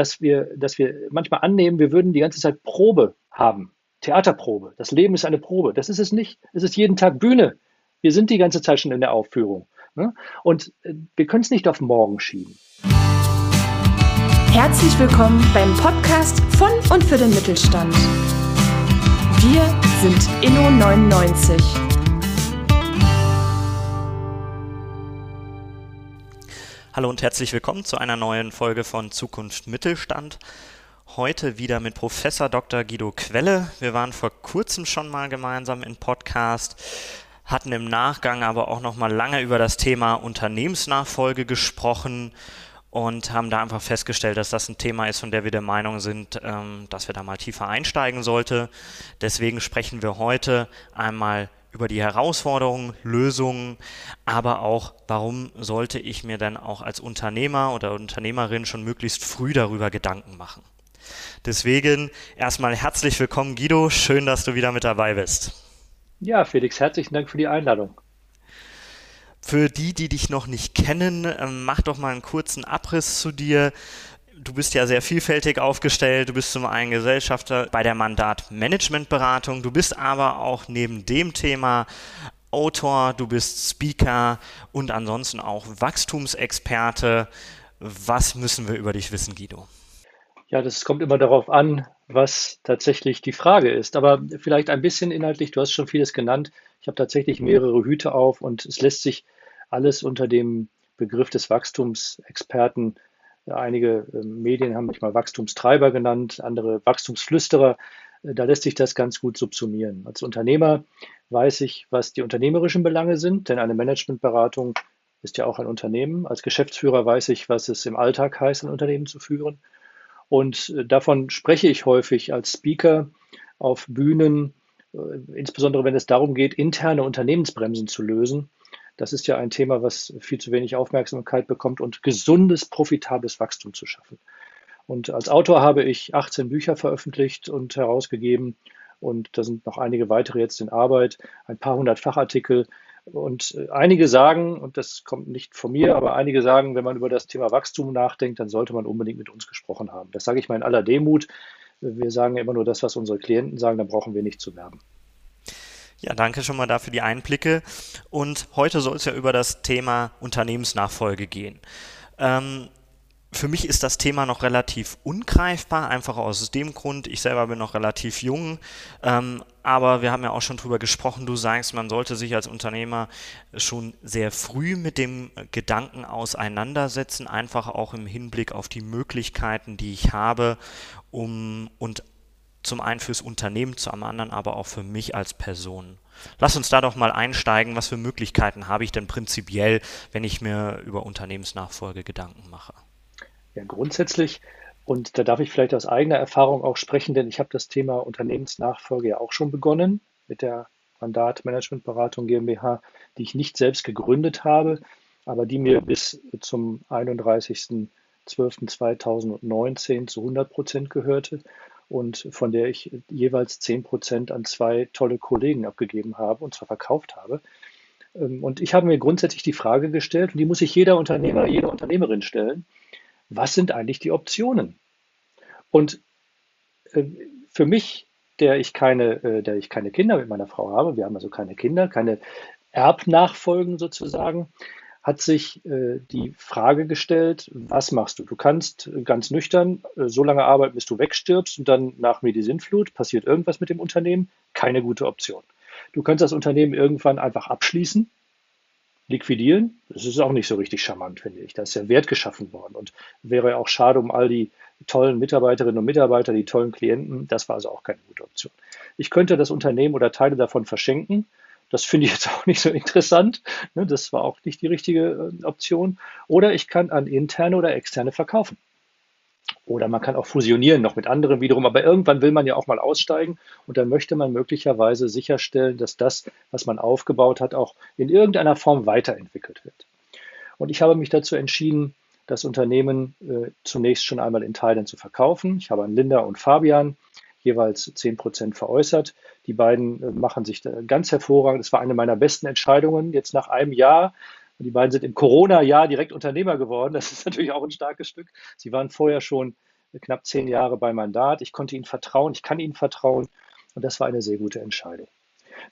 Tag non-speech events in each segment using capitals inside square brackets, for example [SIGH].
dass wir, dass wir manchmal annehmen, wir würden die ganze Zeit Probe haben. Theaterprobe. Das Leben ist eine Probe. Das ist es nicht. Es ist jeden Tag Bühne. Wir sind die ganze Zeit schon in der Aufführung. Ne? Und äh, wir können es nicht auf morgen schieben. Herzlich willkommen beim Podcast von und für den Mittelstand. Wir sind Inno99. Hallo und herzlich willkommen zu einer neuen Folge von Zukunft Mittelstand. Heute wieder mit Professor Dr. Guido Quelle. Wir waren vor kurzem schon mal gemeinsam im Podcast, hatten im Nachgang aber auch noch mal lange über das Thema Unternehmensnachfolge gesprochen und haben da einfach festgestellt, dass das ein Thema ist, von der wir der Meinung sind, ähm, dass wir da mal tiefer einsteigen sollte. Deswegen sprechen wir heute einmal über die Herausforderungen, Lösungen, aber auch, warum sollte ich mir dann auch als Unternehmer oder Unternehmerin schon möglichst früh darüber Gedanken machen. Deswegen erstmal herzlich willkommen, Guido. Schön, dass du wieder mit dabei bist. Ja, Felix, herzlichen Dank für die Einladung. Für die, die dich noch nicht kennen, ähm, mach doch mal einen kurzen Abriss zu dir du bist ja sehr vielfältig aufgestellt. Du bist zum einen Gesellschafter bei der Mandat-Management-Beratung. Du bist aber auch neben dem Thema Autor, du bist Speaker und ansonsten auch Wachstumsexperte. Was müssen wir über dich wissen, Guido? Ja, das kommt immer darauf an, was tatsächlich die Frage ist. Aber vielleicht ein bisschen inhaltlich, du hast schon vieles genannt. Ich habe tatsächlich mehrere Hüte auf und es lässt sich alles unter dem Begriff des Wachstumsexperten Einige ähm, Medien haben mich mal Wachstumstreiber genannt, andere Wachstumsflüsterer. Äh, da lässt sich das ganz gut subsumieren. Als Unternehmer weiß ich, was die unternehmerischen Belange sind, denn eine Managementberatung ist ja auch ein Unternehmen. Als Geschäftsführer weiß ich, was es im Alltag heißt, ein Unternehmen zu führen. Und äh, davon spreche ich häufig als Speaker auf Bühnen, äh, insbesondere wenn es darum geht, interne Unternehmensbremsen zu lösen das ist ja ein Thema, was viel zu wenig Aufmerksamkeit bekommt und gesundes, profitables Wachstum zu schaffen. Und als Autor habe ich 18 Bücher veröffentlicht und herausgegeben. Und da sind noch einige weitere jetzt in Arbeit, ein paar hundert Fachartikel. Und äh, einige sagen, und das kommt nicht von mir, aber einige sagen, wenn man über das Thema Wachstum nachdenkt, dann sollte man unbedingt mit uns gesprochen haben. Das sage ich mal in aller Demut. Wir sagen immer nur das, was unsere Klienten sagen, da brauchen wir nicht zu werben. Ja, danke schon mal dafür die Einblicke. Und heute soll es ja über das Thema Unternehmensnachfolge gehen. Ähm, für mich ist das Thema noch relativ ungreifbar, einfach aus dem Grund, ich selber bin noch relativ jung, ähm, aber wir haben ja auch schon drüber gesprochen, du sagst, man sollte sich als Unternehmer schon sehr früh mit dem Gedanken auseinandersetzen, einfach auch im Hinblick auf die Möglichkeiten, die ich habe, um und zum einen fürs Unternehmen, zum anderen aber auch für mich als Person. Lass uns da doch mal einsteigen. Was für Möglichkeiten habe ich denn prinzipiell, wenn ich mir über Unternehmensnachfolge Gedanken mache? Ja, grundsätzlich, und da darf ich vielleicht aus eigener Erfahrung auch sprechen, denn ich habe das Thema Unternehmensnachfolge ja auch schon begonnen mit der Mandat-Managementberatung GmbH, die ich nicht selbst gegründet habe, aber die mir bis zum 31.12.2019 zu 100 Prozent gehörte und von der ich jeweils 10 Prozent an zwei tolle Kollegen abgegeben habe und zwar verkauft habe. Ähm, und ich habe mir grundsätzlich die Frage gestellt, und die muss sich jeder Unternehmer, jede Unternehmerin stellen, was sind eigentlich die Optionen? Und äh, für mich, der ich keine, äh, der ich keine Kinder mit meiner Frau habe, wir haben also keine Kinder, keine Erbnachfolgen sozusagen, hat sich äh, die Frage gestellt, was machst du? Du kannst äh, ganz nüchtern äh, so lange arbeiten, bis du wegstirbst und dann nach mir die Sintflut passiert irgendwas mit dem Unternehmen. Keine gute Option. Du kannst das Unternehmen irgendwann einfach abschließen, liquidieren. Das ist auch nicht so richtig charmant, finde ich. Da ist ja Wert geschaffen worden und wäre auch schade um all die tollen Mitarbeiterinnen und Mitarbeiter, die tollen Klienten. Das war also auch keine gute Option. Ich könnte das Unternehmen oder Teile davon verschenken das finde ich jetzt auch nicht so interessant. Ne, das war auch nicht die richtige äh, Option. Oder ich kann an interne oder externe verkaufen. Oder man kann auch fusionieren noch mit anderen wiederum. Aber irgendwann will man ja auch mal aussteigen und dann möchte man möglicherweise sicherstellen, dass das, was man aufgebaut hat, auch in irgendeiner Form weiterentwickelt wird. Und ich habe mich dazu entschieden, das Unternehmen äh, zunächst schon einmal in Teilen zu verkaufen. Ich habe an Linda und Fabian jeweils 10 Prozent veräußert. Die beiden äh, machen sich ganz hervorragend. Das war eine meiner besten Entscheidungen jetzt nach einem Jahr. Die beiden sind im Corona-Jahr direkt Unternehmer geworden. Das ist [LAUGHS] natürlich auch ein starkes Stück. Sie waren vorher schon knapp zehn Jahre bei Mandat. Ich konnte ihnen vertrauen, ich kann ihnen vertrauen und das war eine sehr gute Entscheidung.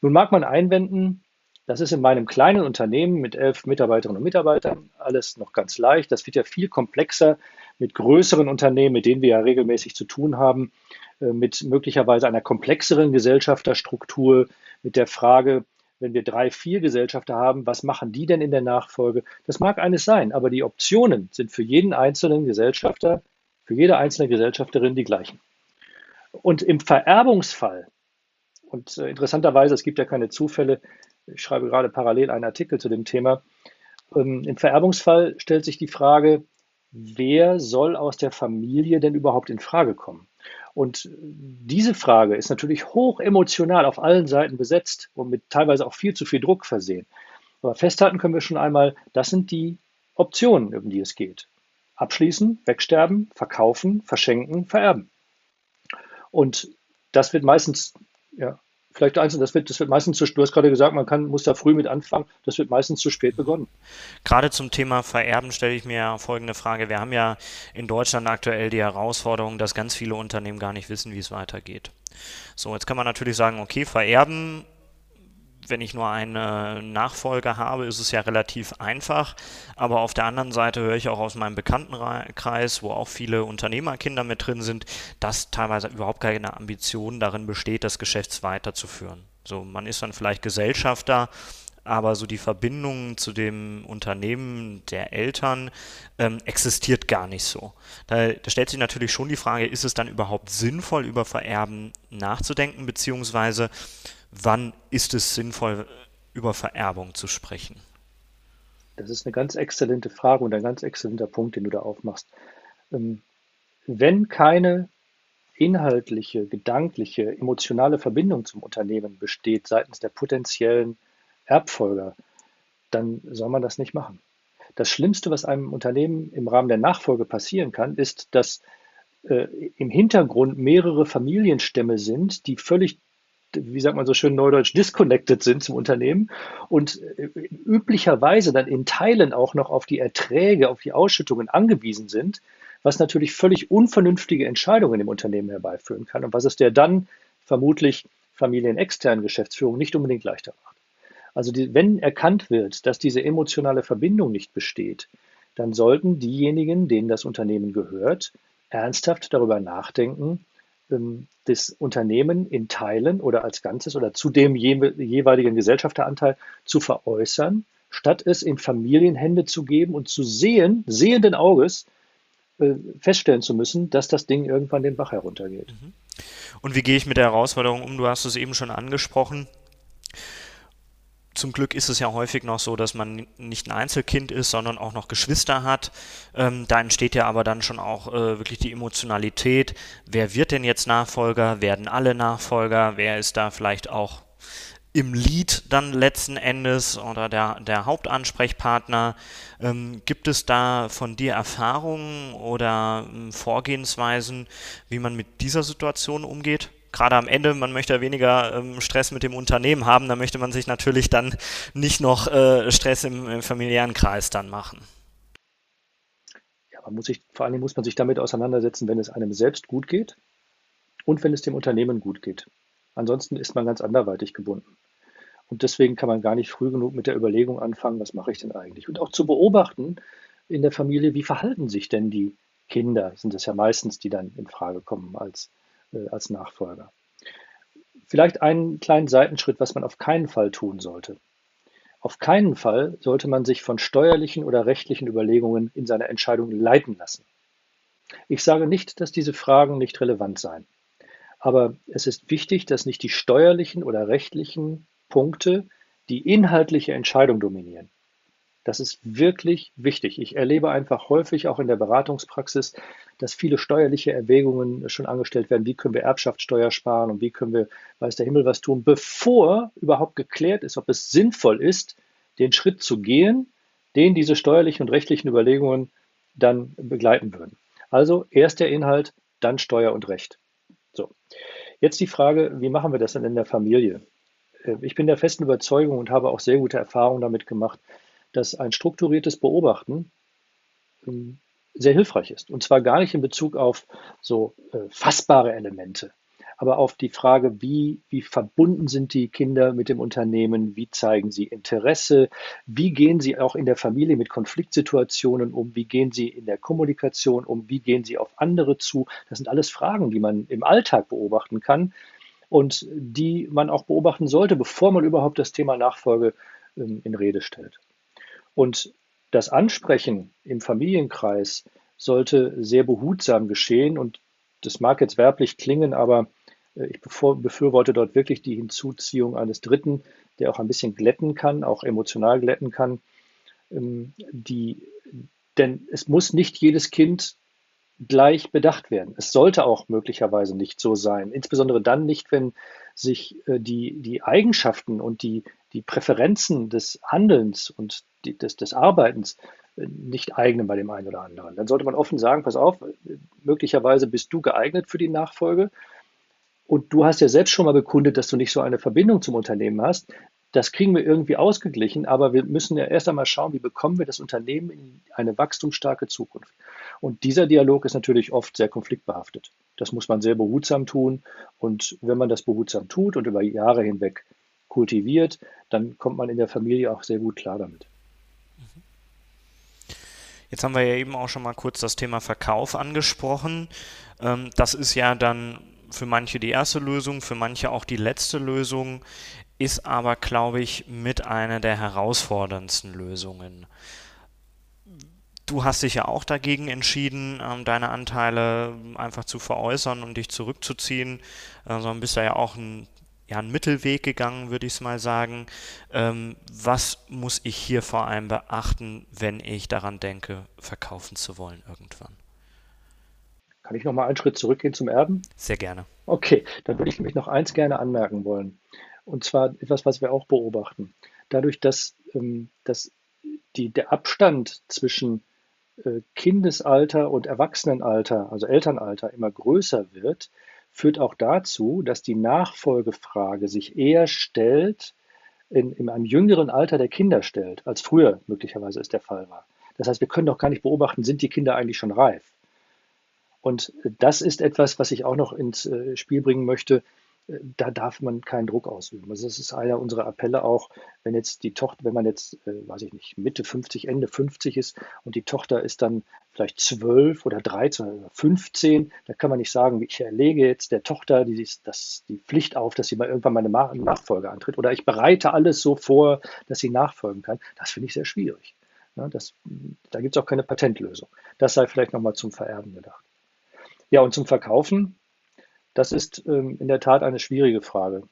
Nun mag man einwenden, das ist in meinem kleinen Unternehmen mit elf Mitarbeiterinnen und Mitarbeitern alles noch ganz leicht. Das wird ja viel komplexer mit größeren Unternehmen, mit denen wir ja regelmäßig zu tun haben, äh, mit möglicherweise einer komplexeren Gesellschafterstruktur, mit der Frage, wenn wir drei, vier Gesellschafter haben, was machen die denn in der Nachfolge? Das mag eines sein, aber die Optionen sind für jeden einzelnen Gesellschafter, für jede einzelne Gesellschafterin die gleichen. Und im Vererbungsfall, und äh, interessanterweise, es gibt ja keine Zufälle, ich schreibe gerade parallel einen Artikel zu dem Thema. Ähm, Im Vererbungsfall stellt sich die Frage, wer soll aus der Familie denn überhaupt in Frage kommen? Und diese Frage ist natürlich hoch emotional auf allen Seiten besetzt und mit teilweise auch viel zu viel Druck versehen. Aber festhalten können wir schon einmal, das sind die Optionen, um die es geht. Abschließen, wegsterben, verkaufen, verschenken, vererben. Und das wird meistens ja, vielleicht eins, das wird, das wird meistens zu, du hast gerade gesagt, man kann, muss da früh mit anfangen, das wird meistens zu spät begonnen. Gerade zum Thema Vererben stelle ich mir folgende Frage. Wir haben ja in Deutschland aktuell die Herausforderung, dass ganz viele Unternehmen gar nicht wissen, wie es weitergeht. So, jetzt kann man natürlich sagen, okay, vererben wenn ich nur einen Nachfolger habe, ist es ja relativ einfach. Aber auf der anderen Seite höre ich auch aus meinem Bekanntenkreis, wo auch viele Unternehmerkinder mit drin sind, dass teilweise überhaupt keine Ambition darin besteht, das Geschäft weiterzuführen. So, man ist dann vielleicht Gesellschafter, aber so die Verbindung zu dem Unternehmen der Eltern ähm, existiert gar nicht so. Da, da, stellt sich natürlich schon die Frage, ist es dann überhaupt sinnvoll, über Vererben nachzudenken, beziehungsweise wann ist es sinnvoll, über Vererbung zu sprechen? Das ist eine ganz exzellente Frage und ein ganz exzellenter Punkt, den du da aufmachst. Ähm, wenn keine inhaltliche, gedankliche, emotionale Verbindung zum Unternehmen besteht seitens der potenziellen Erbfolger, dann soll man das nicht machen. Das Schlimmste, was einem Unternehmen im Rahmen der Nachfolge passieren kann, ist, dass äh, im Hintergrund mehrere Familienstämme sind, die völlig wie sagt man so schön neudeutsch, disconnected sind zum Unternehmen und äh, üblicherweise dann in Teilen auch noch auf die Erträge, auf die Ausschüttungen angewiesen sind, was natürlich völlig unvernünftige Entscheidungen im Unternehmen herbeiführen kann und was es der dann vermutlich familienexternen Geschäftsführung nicht unbedingt leichter macht. Also die, wenn erkannt wird, dass diese emotionale Verbindung nicht besteht, dann sollten diejenigen, denen das Unternehmen gehört, ernsthaft darüber nachdenken, das Unternehmen in Teilen oder als Ganzes oder zu dem jeweiligen Gesellschafteranteil zu veräußern, statt es in Familienhände zu geben und zu sehen, sehenden Auges, äh, feststellen zu müssen, dass das Ding irgendwann den Bach heruntergeht. Mhm. Und wie gehe ich mit der Herausforderung um? Du hast es eben schon angesprochen zum Glück ist es ja häufig noch so, dass man nicht ein Einzelkind ist, sondern auch noch Geschwister hat. Ähm, da entsteht ja aber dann schon auch äh, wirklich die Emotionalität. Wer wird denn jetzt Nachfolger? Werden alle Nachfolger? Wer ist da vielleicht auch im Lied dann letzten Endes oder der, der Hauptansprechpartner? Ähm, gibt es da von dir Erfahrungen oder ähm, Vorgehensweisen, wie man mit dieser Situation umgeht? Gerade am Ende, man möchte weniger ähm, Stress mit dem Unternehmen haben, da möchte man sich natürlich dann nicht noch äh, Stress im, im, familiären Kreis dann machen. Ja, man muss sich, vor allem muss man sich damit auseinandersetzen, wenn es einem selbst gut geht und wenn es dem Unternehmen gut geht. Ansonsten ist man ganz anderweitig gebunden. Und deswegen kann man gar nicht früh genug mit der Überlegung anfangen, was mache ich denn eigentlich? Und auch zu beobachten in der Familie, wie verhalten sich denn die Kinder, sind es ja meistens, die dann in Frage kommen als als Nachfolger. Vielleicht einen kleinen Seitenschritt, was man auf keinen Fall tun sollte. Auf keinen Fall sollte man sich von steuerlichen oder rechtlichen Überlegungen in seiner Entscheidung leiten lassen. Ich sage nicht, dass diese Fragen nicht relevant seien. Aber es ist wichtig, dass nicht die steuerlichen oder rechtlichen Punkte die inhaltliche Entscheidung dominieren. Das ist wirklich wichtig. Ich erlebe einfach häufig auch in der Beratungspraxis, dass viele steuerliche Erwägungen schon angestellt werden. Wie können wir Erbschaftssteuer sparen und wie können wir, weiß der Himmel, was tun, bevor überhaupt geklärt ist, ob es sinnvoll ist, den Schritt zu gehen, den diese steuerlichen und rechtlichen Überlegungen dann begleiten würden. Also erst der Inhalt, dann Steuer und Recht. So. Jetzt die Frage, wie machen wir das denn in der Familie? Äh, ich bin der festen Überzeugung und habe auch sehr gute Erfahrungen damit gemacht, dass ein strukturiertes Beobachten ähm, sehr hilfreich ist. Und zwar gar nicht in Bezug auf so äh, fassbare Elemente, aber auf die Frage, wie, wie verbunden sind die Kinder mit dem Unternehmen, wie zeigen sie Interesse, wie gehen sie auch in der Familie mit Konfliktsituationen um, wie gehen sie in der Kommunikation um, wie gehen sie auf andere zu. Das sind alles Fragen, die man im Alltag beobachten kann und die man auch beobachten sollte, bevor man überhaupt das Thema Nachfolge ähm, in Rede stellt. Und das Ansprechen im Familienkreis sollte sehr behutsam geschehen und das mag jetzt werblich klingen, aber äh, ich befürworte dort wirklich die Hinzuziehung eines Dritten, der auch ein bisschen glätten kann, auch emotional glätten kann. Ähm, die, denn es muss nicht jedes Kind gleich bedacht werden. Es sollte auch möglicherweise nicht so sein. Insbesondere dann nicht, wenn sich äh, die, die Eigenschaften und die, die Präferenzen des Handelns und die, des, des Arbeitens äh, nicht eignen bei dem einen oder anderen. Dann sollte man offen sagen, pass auf, möglicherweise bist du geeignet für die Nachfolge und du hast ja selbst schon mal bekundet, dass du nicht so eine Verbindung zum Unternehmen hast. Das kriegen wir irgendwie ausgeglichen, aber wir müssen ja erst einmal schauen, wie bekommen wir das Unternehmen in eine wachstumsstarke Zukunft. Und dieser Dialog ist natürlich oft sehr konfliktbehaftet. Das muss man sehr behutsam tun. Und wenn man das behutsam tut und über Jahre hinweg kultiviert, dann kommt man in der Familie auch sehr gut klar damit. Jetzt haben wir ja eben auch schon mal kurz das Thema Verkauf angesprochen. Ähm, das ist ja dann für manche die erste Lösung, für manche auch die letzte Lösung, ist aber, glaube ich, mit einer der herausforderndsten Lösungen. Du hast dich ja auch dagegen entschieden, ähm, deine Anteile einfach zu veräußern und dich zurückzuziehen, äh, sondern bist da ja auch ein, ja, einen Mittelweg gegangen, würde ich es mal sagen. Ähm, was muss ich hier vor allem beachten, wenn ich daran denke, verkaufen zu wollen irgendwann? Kann ich noch mal einen Schritt zurückgehen zum Erben? Sehr gerne. Okay, dann würde ich nämlich noch eins gerne anmerken wollen. Und zwar etwas, was wir auch beobachten. Dadurch, dass, ähm, dass die, der Abstand zwischen äh, Kindesalter und Erwachsenenalter, also Elternalter, immer größer wird, führt auch dazu, dass die Nachfolgefrage sich eher stellt, in, in einem jüngeren Alter der Kinder stellt, als früher möglicherweise es der Fall war. Das heißt, wir können doch gar nicht beobachten, sind die Kinder eigentlich schon reif? Und das ist etwas, was ich auch noch ins äh, Spiel bringen möchte. Da darf man keinen Druck ausüben. Also das ist einer unserer Appelle auch, wenn jetzt die Tochter, wenn man jetzt, äh, weiß ich nicht, Mitte 50, Ende 50 ist und die Tochter ist dann vielleicht 12 oder 13 oder 15, da kann man nicht sagen, ich erlege jetzt der Tochter die, das, die Pflicht auf, dass sie mal irgendwann meine Nachfolge antritt oder ich bereite alles so vor, dass sie nachfolgen kann. Das finde ich sehr schwierig. Ja, das, da gibt es auch keine Patentlösung. Das sei vielleicht nochmal zum Vererben gedacht. Ja, und zum Verkaufen, das ist ähm, in der Tat eine schwierige Frage,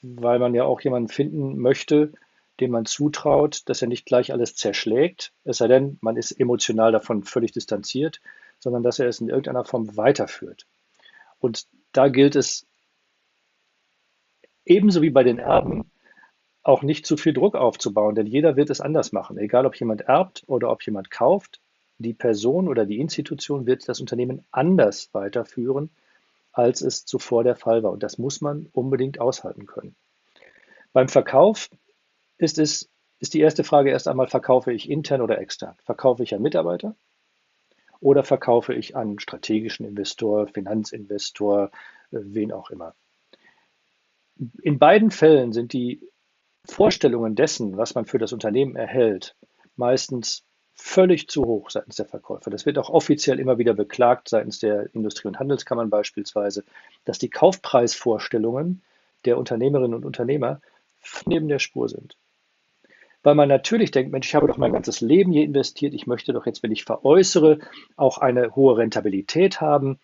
weil man ja auch jemanden finden möchte, dem man zutraut, dass er nicht gleich alles zerschlägt, es sei denn, man ist emotional davon völlig distanziert, sondern dass er es in irgendeiner Form weiterführt. Und da gilt es ebenso wie bei den Erben auch nicht zu viel Druck aufzubauen, denn jeder wird es anders machen, egal ob jemand erbt oder ob jemand kauft die Person oder die Institution wird das Unternehmen anders weiterführen, als es zuvor der Fall war. Und das muss man unbedingt aushalten können. Beim Verkauf ist es ist die erste Frage erst einmal, verkaufe ich intern oder extern? Verkaufe ich an Mitarbeiter oder verkaufe ich an strategischen Investor, Finanzinvestor, äh, wen auch immer? In beiden Fällen sind die Vorstellungen dessen, was man für das Unternehmen erhält, meistens völlig zu hoch seitens der Verkäufer. Das wird auch offiziell immer wieder beklagt seitens der Industrie- und Handelskammern beispielsweise, dass die Kaufpreisvorstellungen der Unternehmerinnen und Unternehmer neben der Spur sind. Weil man natürlich denkt, Mensch, ich habe doch mein ganzes Leben hier investiert, ich möchte doch jetzt, wenn ich veräußere, auch eine hohe Rentabilität haben.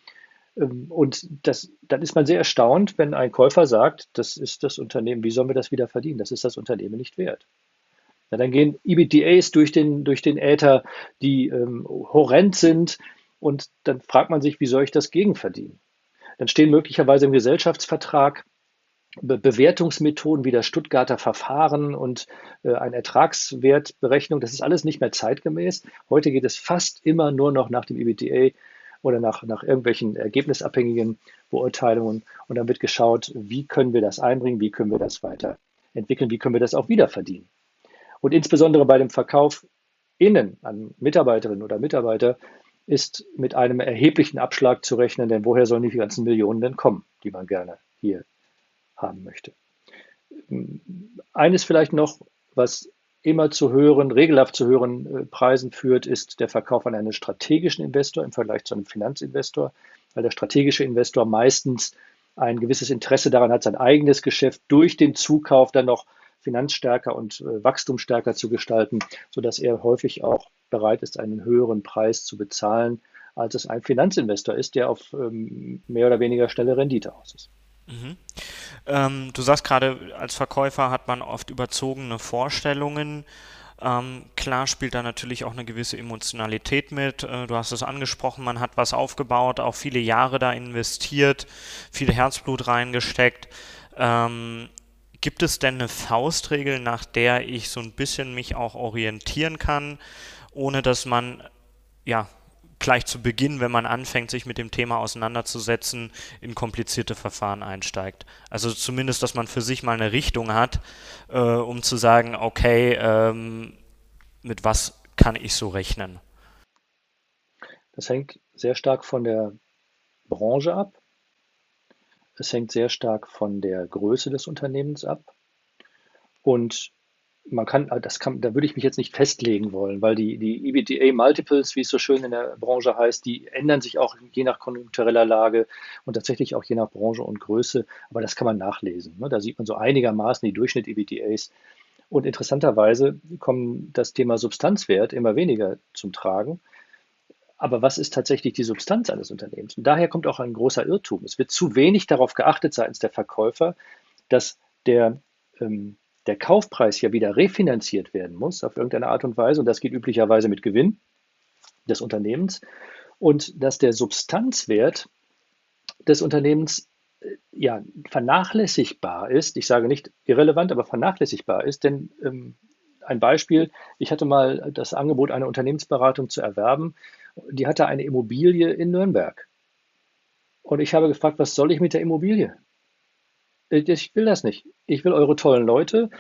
Ähm, und das, dann ist man sehr erstaunt, wenn ein Käufer sagt, das ist das Unternehmen, wie sollen wir das wieder verdienen? Das ist das Unternehmen nicht wert. Ja, dann gehen EBDAs durch den, durch den Äther, die ähm, horrend sind. Und dann fragt man sich, wie soll ich das gegenverdienen? Dann stehen möglicherweise im Gesellschaftsvertrag Be Bewertungsmethoden wie das Stuttgarter Verfahren und äh, eine Ertragswertberechnung. Das ist alles nicht mehr zeitgemäß. Heute geht es fast immer nur noch nach dem EBDA oder nach, nach irgendwelchen ergebnisabhängigen Beurteilungen. Und dann wird geschaut, wie können wir das einbringen, wie können wir das weiterentwickeln, wie können wir das auch wieder verdienen. Und insbesondere bei dem Verkauf innen an Mitarbeiterinnen oder Mitarbeiter ist mit einem erheblichen Abschlag zu rechnen, denn woher sollen die ganzen Millionen denn kommen, die man gerne hier haben möchte? Eines vielleicht noch, was immer zu höheren, regelhaft zu höheren äh, Preisen führt, ist der Verkauf an einen strategischen Investor im Vergleich zu einem Finanzinvestor, weil der strategische Investor meistens ein gewisses Interesse daran hat, sein eigenes Geschäft durch den Zukauf dann noch finanzstärker und äh, wachstumsstärker zu gestalten, sodass er häufig auch bereit ist, einen höheren Preis zu bezahlen, als es ein Finanzinvestor ist, der auf ähm, mehr oder weniger schnelle Rendite aus ist. Mhm. Ähm, du sagst gerade, als Verkäufer hat man oft überzogene Vorstellungen. Ähm, klar spielt da natürlich auch eine gewisse Emotionalität mit. Äh, du hast es angesprochen, man hat was aufgebaut, auch viele Jahre da investiert, viel Herzblut reingesteckt. Ähm, gibt es denn eine Faustregel, nach der ich so ein bisschen mich auch orientieren kann, ohne dass man ja gleich zu Beginn, wenn man anfängt, sich mit dem Thema auseinanderzusetzen, in komplizierte Verfahren einsteigt. Also zumindest, dass man für sich mal eine Richtung hat, äh, um zu sagen, okay, ähm, mit was kann ich so rechnen? Das hängt sehr stark von der Branche ab. Es hängt sehr stark von der Größe des Unternehmens ab. Und man kann, das kann, da würde ich mich jetzt nicht festlegen wollen, weil die, die EBITDA-Multiples, wie es so schön in der Branche heißt, die ändern sich auch je nach konjunktureller Lage und tatsächlich auch je nach Branche und Größe. Aber das kann man nachlesen. Ne? Da sieht man so einigermaßen die Durchschnitt-EBITDAs. Und interessanterweise kommt das Thema Substanzwert immer weniger zum Tragen. Aber was ist tatsächlich die Substanz eines Unternehmens? Und daher kommt auch ein großer Irrtum. Es wird zu wenig darauf geachtet seitens der Verkäufer, dass der ähm, der Kaufpreis ja wieder refinanziert werden muss auf irgendeine Art und Weise, und das geht üblicherweise mit Gewinn des Unternehmens, und dass der Substanzwert des Unternehmens äh, ja, vernachlässigbar ist. Ich sage nicht irrelevant, aber vernachlässigbar ist, denn ähm, ein Beispiel, ich hatte mal das Angebot, eine Unternehmensberatung zu erwerben. Die hatte eine Immobilie in Nürnberg. Und ich habe gefragt, was soll ich mit der Immobilie? Ich will das nicht. Ich will eure tollen Leute,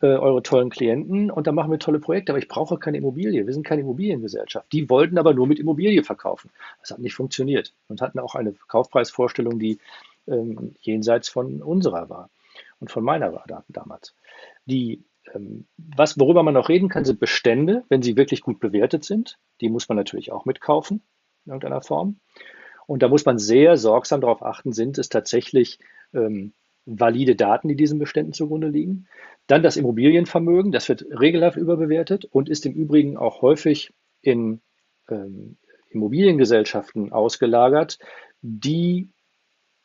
äh, eure tollen Klienten und dann machen wir tolle Projekte, aber ich brauche keine Immobilie. Wir sind keine Immobiliengesellschaft. Die wollten aber nur mit Immobilie verkaufen. Das hat nicht funktioniert und hatten auch eine Kaufpreisvorstellung, die ähm, jenseits von unserer war und von meiner war da, damals. Die, was, worüber man noch reden kann, sind Bestände, wenn sie wirklich gut bewertet sind. Die muss man natürlich auch mitkaufen in irgendeiner Form. Und da muss man sehr sorgsam darauf achten, sind es tatsächlich ähm, valide Daten, die diesen Beständen zugrunde liegen. Dann das Immobilienvermögen, das wird regelhaft überbewertet und ist im Übrigen auch häufig in ähm, Immobiliengesellschaften ausgelagert, die,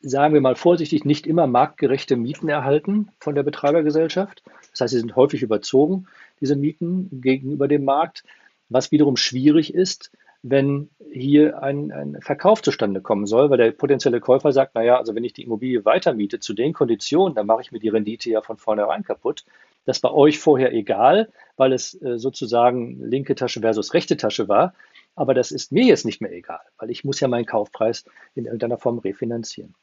sagen wir mal vorsichtig, nicht immer marktgerechte Mieten erhalten von der Betreibergesellschaft. Das heißt, sie sind häufig überzogen, diese Mieten gegenüber dem Markt, was wiederum schwierig ist, wenn hier ein, ein Verkauf zustande kommen soll, weil der potenzielle Käufer sagt, naja, also wenn ich die Immobilie weitermiete zu den Konditionen, dann mache ich mir die Rendite ja von vornherein kaputt. Das war euch vorher egal, weil es äh, sozusagen linke Tasche versus rechte Tasche war. Aber das ist mir jetzt nicht mehr egal, weil ich muss ja meinen Kaufpreis in irgendeiner Form refinanzieren.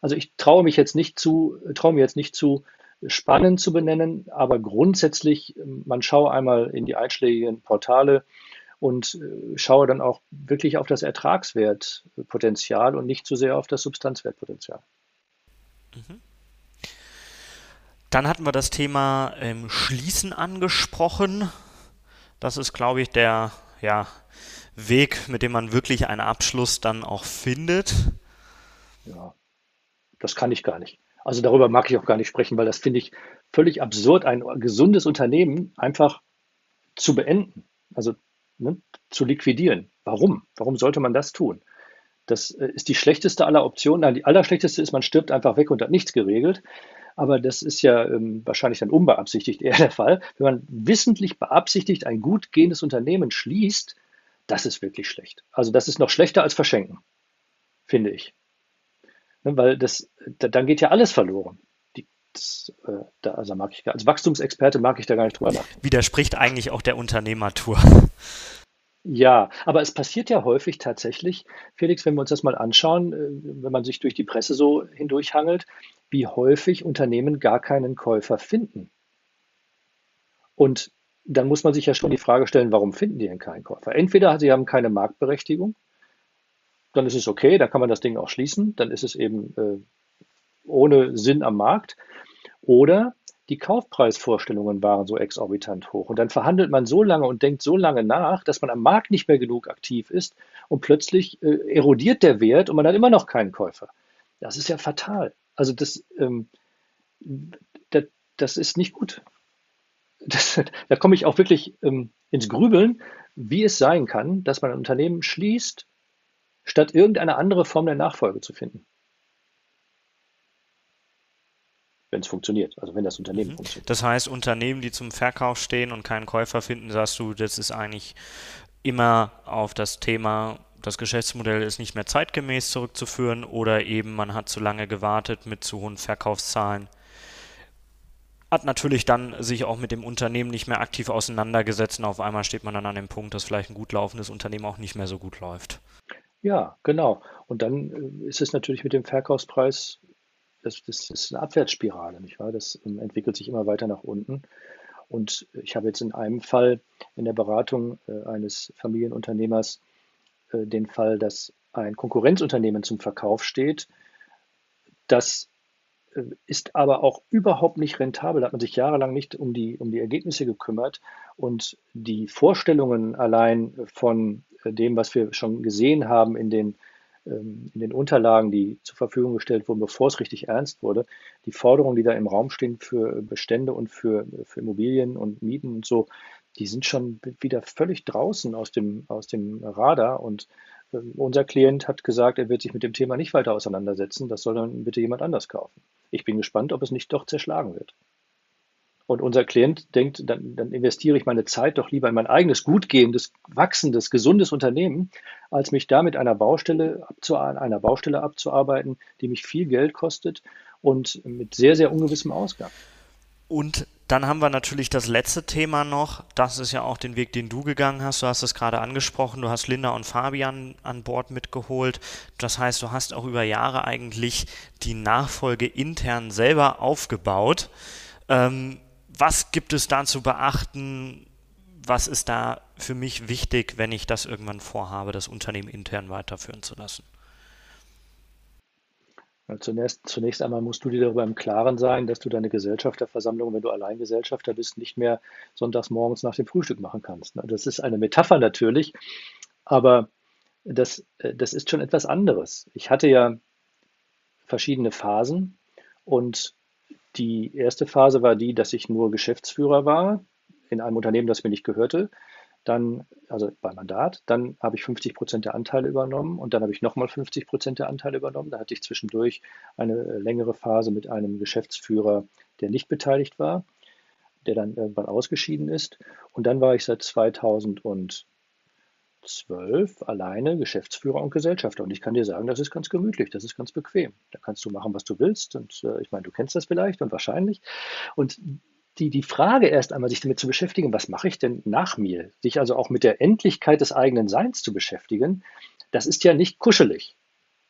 Also ich traue mich jetzt nicht zu, traue mir jetzt nicht zu, spannend zu benennen, aber grundsätzlich, man schaue einmal in die einschlägigen Portale, und äh, schaue dann auch wirklich auf das Ertragswertpotenzial und nicht zu sehr auf das Substanzwertpotenzial. Mhm. Dann hatten wir das Thema ähm, Schließen angesprochen. Das ist, glaube ich, der ja, Weg, mit dem man wirklich einen Abschluss dann auch findet. Ja, das kann ich gar nicht. Also darüber mag ich auch gar nicht sprechen, weil das finde ich völlig absurd, ein gesundes Unternehmen einfach zu beenden. Also ne, zu liquidieren. Warum? Warum sollte man das tun? Das äh, ist die schlechteste aller Optionen. Nein, die allerschlechteste ist, man stirbt einfach weg und hat nichts geregelt. Aber das ist ja ähm, wahrscheinlich dann unbeabsichtigt eher der Fall. Wenn man wissentlich beabsichtigt ein gut gehendes Unternehmen schließt, das ist wirklich schlecht. Also das ist noch schlechter als verschenken, finde ich. Ne, weil das, da, dann geht ja alles verloren. Das, äh, da, also mag ich, als Wachstumsexperte mag ich da gar nicht drüber nachdenken. Widerspricht eigentlich auch der Unternehmertour. Ja, aber es passiert ja häufig tatsächlich, Felix, wenn wir uns das mal anschauen, äh, wenn man sich durch die Presse so hindurchhangelt, wie häufig Unternehmen gar keinen Käufer finden. Und dann muss man sich ja schon die Frage stellen, warum finden die denn keinen Käufer? Entweder sie haben keine Marktberechtigung, dann ist es okay, dann kann man das Ding auch schließen, dann ist es eben äh, ohne Sinn am Markt. Oder die Kaufpreisvorstellungen waren so exorbitant hoch. Und dann verhandelt man so lange und denkt so lange nach, dass man am Markt nicht mehr genug aktiv ist und plötzlich äh, erodiert der Wert und man hat immer noch keinen Käufer. Das ist ja fatal. Also das, ähm, das, das ist nicht gut. Das, da komme ich auch wirklich ähm, ins Grübeln, wie es sein kann, dass man ein Unternehmen schließt, statt irgendeine andere Form der Nachfolge zu finden. wenn es funktioniert, also wenn das Unternehmen mhm. funktioniert. Das heißt, Unternehmen, die zum Verkauf stehen und keinen Käufer finden, sagst du, das ist eigentlich immer auf das Thema, das Geschäftsmodell ist nicht mehr zeitgemäß zurückzuführen oder eben man hat zu lange gewartet mit zu hohen Verkaufszahlen. Hat natürlich dann sich auch mit dem Unternehmen nicht mehr aktiv auseinandergesetzt und auf einmal steht man dann an dem Punkt, dass vielleicht ein gut laufendes Unternehmen auch nicht mehr so gut läuft. Ja, genau. Und dann äh, ist es natürlich mit dem Verkaufspreis das, das ist eine Abwärtsspirale, nicht wahr? Das ähm, entwickelt sich immer weiter nach unten. Und ich habe jetzt in einem Fall in der Beratung äh, eines Familienunternehmers äh, den Fall, dass ein Konkurrenzunternehmen zum Verkauf steht. Das ist aber auch überhaupt nicht rentabel. Da hat man sich jahrelang nicht um die, um die Ergebnisse gekümmert. Und die Vorstellungen allein von dem, was wir schon gesehen haben in den ähm, in den Unterlagen, die zur Verfügung gestellt wurden, bevor es richtig ernst wurde, die Forderungen, die da im Raum stehen für Bestände und für, für Immobilien und Mieten und so, die sind schon wieder völlig draußen aus dem, aus dem Radar. Und äh, unser Klient hat gesagt, er wird sich mit dem Thema nicht weiter auseinandersetzen. Das soll dann bitte jemand anders kaufen. Ich bin gespannt, ob es nicht doch zerschlagen wird. Und unser Klient denkt, dann, dann, investiere ich meine Zeit doch lieber in mein eigenes gutgehendes, wachsendes, gesundes Unternehmen, als mich da mit einer Baustelle, einer Baustelle abzuarbeiten, die mich viel Geld kostet und mit sehr, sehr ungewissem Ausgang. Und dann haben wir natürlich das letzte Thema noch. Das ist ja auch den Weg, den du gegangen hast. Du hast es gerade angesprochen. Du hast Linda und Fabian an Bord mitgeholt. Das heißt, du hast auch über Jahre eigentlich die Nachfolge intern selber aufgebaut. Ähm, was gibt es da zu beachten? Was ist da für mich wichtig, wenn ich das irgendwann vorhabe, das Unternehmen intern weiterführen zu lassen? Zunächst, zunächst einmal musst du dir darüber im Klaren sein, dass du deine Gesellschafterversammlung, wenn du Alleingesellschafter bist, nicht mehr sonntags morgens nach dem Frühstück machen kannst. Das ist eine Metapher natürlich, aber das, das ist schon etwas anderes. Ich hatte ja verschiedene Phasen und die erste Phase war die, dass ich nur Geschäftsführer war in einem Unternehmen, das mir nicht gehörte. Dann, also bei Mandat, dann habe ich 50 Prozent der Anteile übernommen und dann habe ich nochmal 50 Prozent der Anteile übernommen. Da hatte ich zwischendurch eine äh, längere Phase mit einem Geschäftsführer, der nicht beteiligt war, der dann irgendwann ausgeschieden ist. Und dann war ich seit 2000 und zwölf alleine Geschäftsführer und Gesellschafter. Und ich kann dir sagen, das ist ganz gemütlich, das ist ganz bequem. Da kannst du machen, was du willst. Und äh, ich meine, du kennst das vielleicht und wahrscheinlich. Und die, die Frage erst einmal, sich damit zu beschäftigen, was mache ich denn nach mir? Sich also auch mit der Endlichkeit des eigenen Seins zu beschäftigen, das ist ja nicht kuschelig.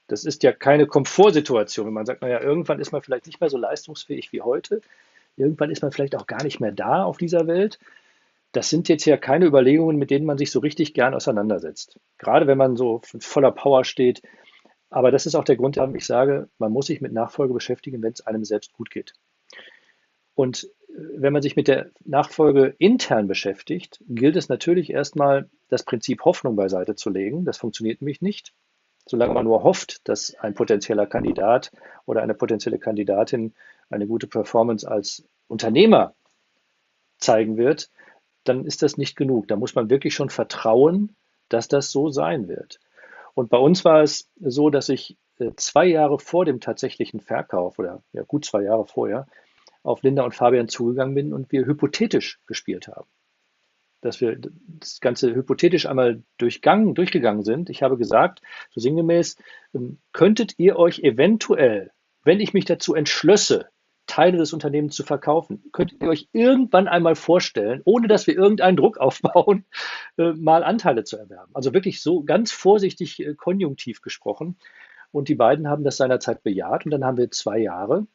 Das ist ja keine Komfortsituation, wenn man sagt, naja, irgendwann ist man vielleicht nicht mehr so leistungsfähig wie heute. Irgendwann ist man vielleicht auch gar nicht mehr da auf dieser Welt das sind jetzt ja keine Überlegungen, mit denen man sich so richtig gern auseinandersetzt. Gerade wenn man so voller Power steht. Aber das ist auch der Grund, warum ich sage, man muss sich mit Nachfolge beschäftigen, wenn es einem selbst gut geht. Und äh, wenn man sich mit der Nachfolge intern beschäftigt, gilt es natürlich erstmal, das Prinzip Hoffnung beiseite zu legen. Das funktioniert nämlich nicht. Solange man nur hofft, dass ein potenzieller Kandidat oder eine potenzielle Kandidatin eine gute Performance als Unternehmer zeigen wird, dann ist das nicht genug. Da muss man wirklich schon vertrauen, dass das so sein wird. Und bei uns war es so, dass ich äh, zwei Jahre vor dem tatsächlichen Verkauf oder ja gut zwei Jahre vorher auf Linda und Fabian zugegangen bin und wir hypothetisch gespielt haben. Dass wir das Ganze hypothetisch einmal durchgangen, durchgegangen sind. Ich habe gesagt, so sinngemäß, ähm, könntet ihr euch eventuell, wenn ich mich dazu entschlösse, Teile des Unternehmens zu verkaufen. Könntet ihr euch irgendwann einmal vorstellen, ohne dass wir irgendeinen Druck aufbauen, [LAUGHS] äh, mal Anteile zu erwerben? Also wirklich so ganz vorsichtig äh, konjunktiv gesprochen. Und die beiden haben das seinerzeit bejaht und dann haben wir zwei Jahre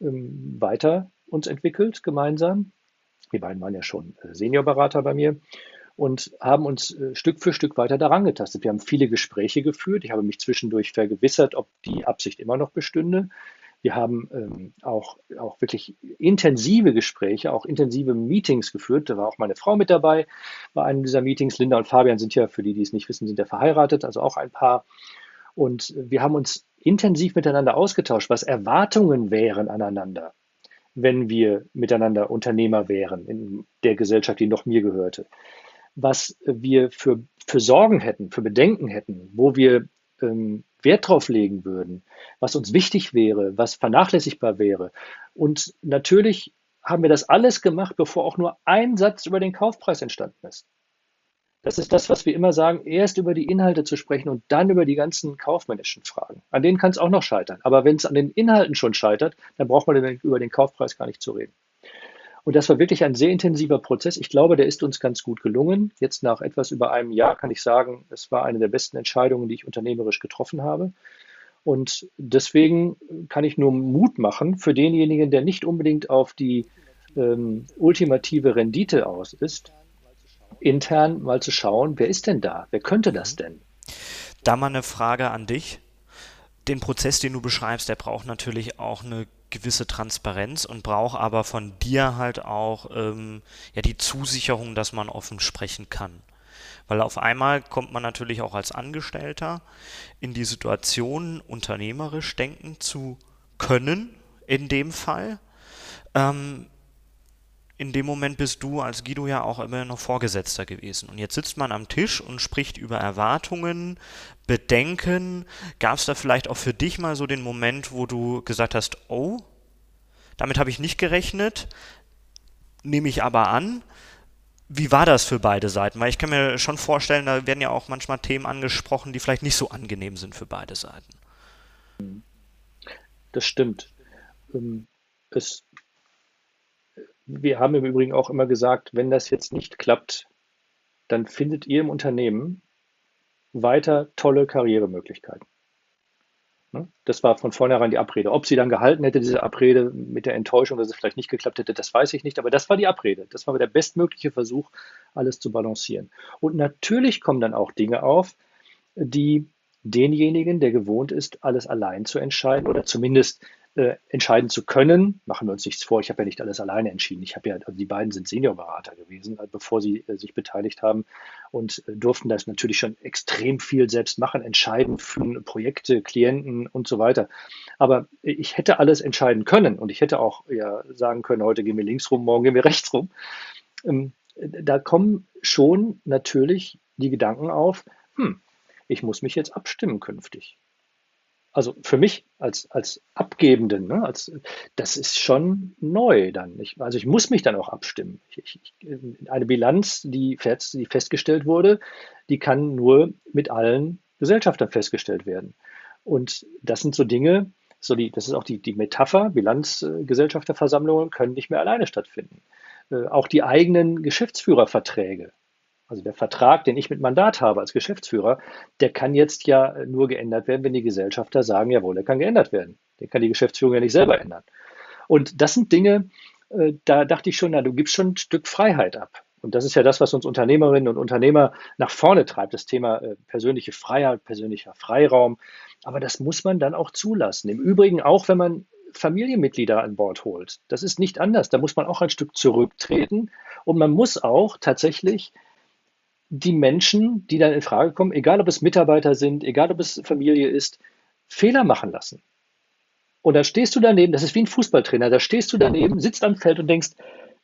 ähm, weiter uns entwickelt gemeinsam. Die beiden waren ja schon äh, Seniorberater bei mir. und haben uns Stück für Stück weiter daran getastet. Wir haben viele Gespräche geführt. Ich habe mich zwischendurch vergewissert, ob die Absicht immer noch bestünde. Wir haben ähm, auch, auch wirklich intensive Gespräche, auch intensive Meetings geführt. Da war auch meine Frau mit dabei bei einem dieser Meetings. Linda und Fabian sind ja, für die, die es nicht wissen, sind ja verheiratet, also auch ein Paar. Und wir haben uns intensiv miteinander ausgetauscht, was Erwartungen wären aneinander, wenn wir miteinander Unternehmer wären in der Gesellschaft, die noch mir gehörte. Was wir für, für Sorgen hätten, für Bedenken hätten, wo wir ähm, Wert drauf legen würden, was uns wichtig wäre, was vernachlässigbar wäre. Und natürlich haben wir das alles gemacht, bevor auch nur ein Satz über den Kaufpreis entstanden ist. Das ist das, was wir immer sagen, erst über die Inhalte zu sprechen und dann über die ganzen kaufmännischen Fragen. An denen kann es auch noch scheitern. Aber wenn es an den Inhalten schon scheitert, dann braucht man über den Kaufpreis gar nicht zu reden. Und das war wirklich ein sehr intensiver Prozess. Ich glaube, der ist uns ganz gut gelungen. Jetzt nach etwas über einem Jahr kann ich sagen, es war eine der besten Entscheidungen, die ich unternehmerisch getroffen habe. Und deswegen kann ich nur Mut machen für denjenigen, der nicht unbedingt auf die ähm, ultimative Rendite aus ist, intern mal zu schauen, wer ist denn da? Wer könnte das denn? Da mal eine Frage an dich. Den Prozess, den du beschreibst, der braucht natürlich auch eine gewisse Transparenz und braucht aber von dir halt auch ähm, ja die Zusicherung, dass man offen sprechen kann. Weil auf einmal kommt man natürlich auch als Angestellter in die Situation, unternehmerisch denken zu können, in dem Fall. Ähm, in dem Moment bist du als Guido ja auch immer noch Vorgesetzter gewesen. Und jetzt sitzt man am Tisch und spricht über Erwartungen, Bedenken. Gab es da vielleicht auch für dich mal so den Moment, wo du gesagt hast, oh, damit habe ich nicht gerechnet, nehme ich aber an. Wie war das für beide Seiten? Weil ich kann mir schon vorstellen, da werden ja auch manchmal Themen angesprochen, die vielleicht nicht so angenehm sind für beide Seiten. Das stimmt. Ähm, es wir haben im Übrigen auch immer gesagt, wenn das jetzt nicht klappt, dann findet ihr im Unternehmen weiter tolle Karrieremöglichkeiten. Ne? Das war von vornherein die Abrede. Ob sie dann gehalten hätte, diese Abrede mit der Enttäuschung, dass es vielleicht nicht geklappt hätte, das weiß ich nicht. Aber das war die Abrede. Das war der bestmögliche Versuch, alles zu balancieren. Und natürlich kommen dann auch Dinge auf, die denjenigen, der gewohnt ist, alles allein zu entscheiden oder zumindest äh, entscheiden zu können. Machen wir uns nichts vor, ich habe ja nicht alles alleine entschieden. Ich habe ja, also die beiden sind Seniorberater gewesen, äh, bevor sie äh, sich beteiligt haben und äh, durften das natürlich schon extrem viel selbst machen, entscheiden für Projekte, Klienten und so weiter. Aber ich hätte alles entscheiden können und ich hätte auch ja sagen können, heute gehen wir links rum, morgen gehen wir [LAUGHS] rechts rum. Ähm, da kommen schon natürlich die Gedanken auf, hm, ich muss mich jetzt abstimmen künftig also für mich als, als Abgebenden, ne, als, das ist schon neu dann. Ich, also ich muss mich dann auch abstimmen. Ich, ich, eine Bilanz, die, fest, die festgestellt wurde, die kann nur mit allen Gesellschaftern festgestellt werden. Und das sind so Dinge, so die, das ist auch die, die Metapher, Bilanzgesellschafterversammlungen können nicht mehr alleine stattfinden. Äh, auch die eigenen Geschäftsführerverträge also der Vertrag, den ich mit Mandat habe als Geschäftsführer, der kann jetzt ja nur geändert werden, wenn die Gesellschafter sagen, jawohl, der kann geändert werden. Den kann die Geschäftsführung ja nicht selber ändern. Und das sind Dinge, äh, da dachte ich schon, na, du gibst schon ein Stück Freiheit ab. Und das ist ja das, was uns Unternehmerinnen und Unternehmer nach vorne treibt, das Thema äh, persönliche Freiheit, persönlicher Freiraum. Aber das muss man dann auch zulassen. Im Übrigen auch, wenn man Familienmitglieder an Bord holt. Das ist nicht anders. Da muss man auch ein Stück zurücktreten und man muss auch tatsächlich die Menschen, die dann in Frage kommen, egal ob es Mitarbeiter sind, egal ob es Familie ist, Fehler machen lassen. Und da stehst du daneben, das ist wie ein Fußballtrainer, da stehst du daneben, [LAUGHS] sitzt am Feld und denkst,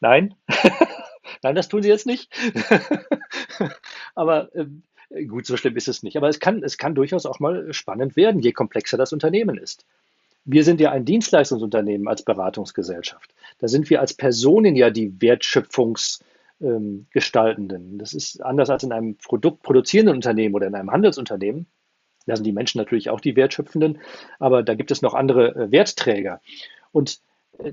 nein, [LAUGHS] nein, das tun sie jetzt nicht. [LAUGHS] Aber äh, gut, so schlimm ist es nicht. Aber es kann, es kann durchaus auch mal spannend werden, je komplexer das Unternehmen ist. Wir sind ja ein Dienstleistungsunternehmen als Beratungsgesellschaft. Da sind wir als Personen ja die Wertschöpfungs- ähm, Gestaltenden. Das ist anders als in einem Produkt produzierenden Unternehmen oder in einem Handelsunternehmen. Da sind die Menschen natürlich auch die Wertschöpfenden, aber da gibt es noch andere äh, Wertträger. Und äh,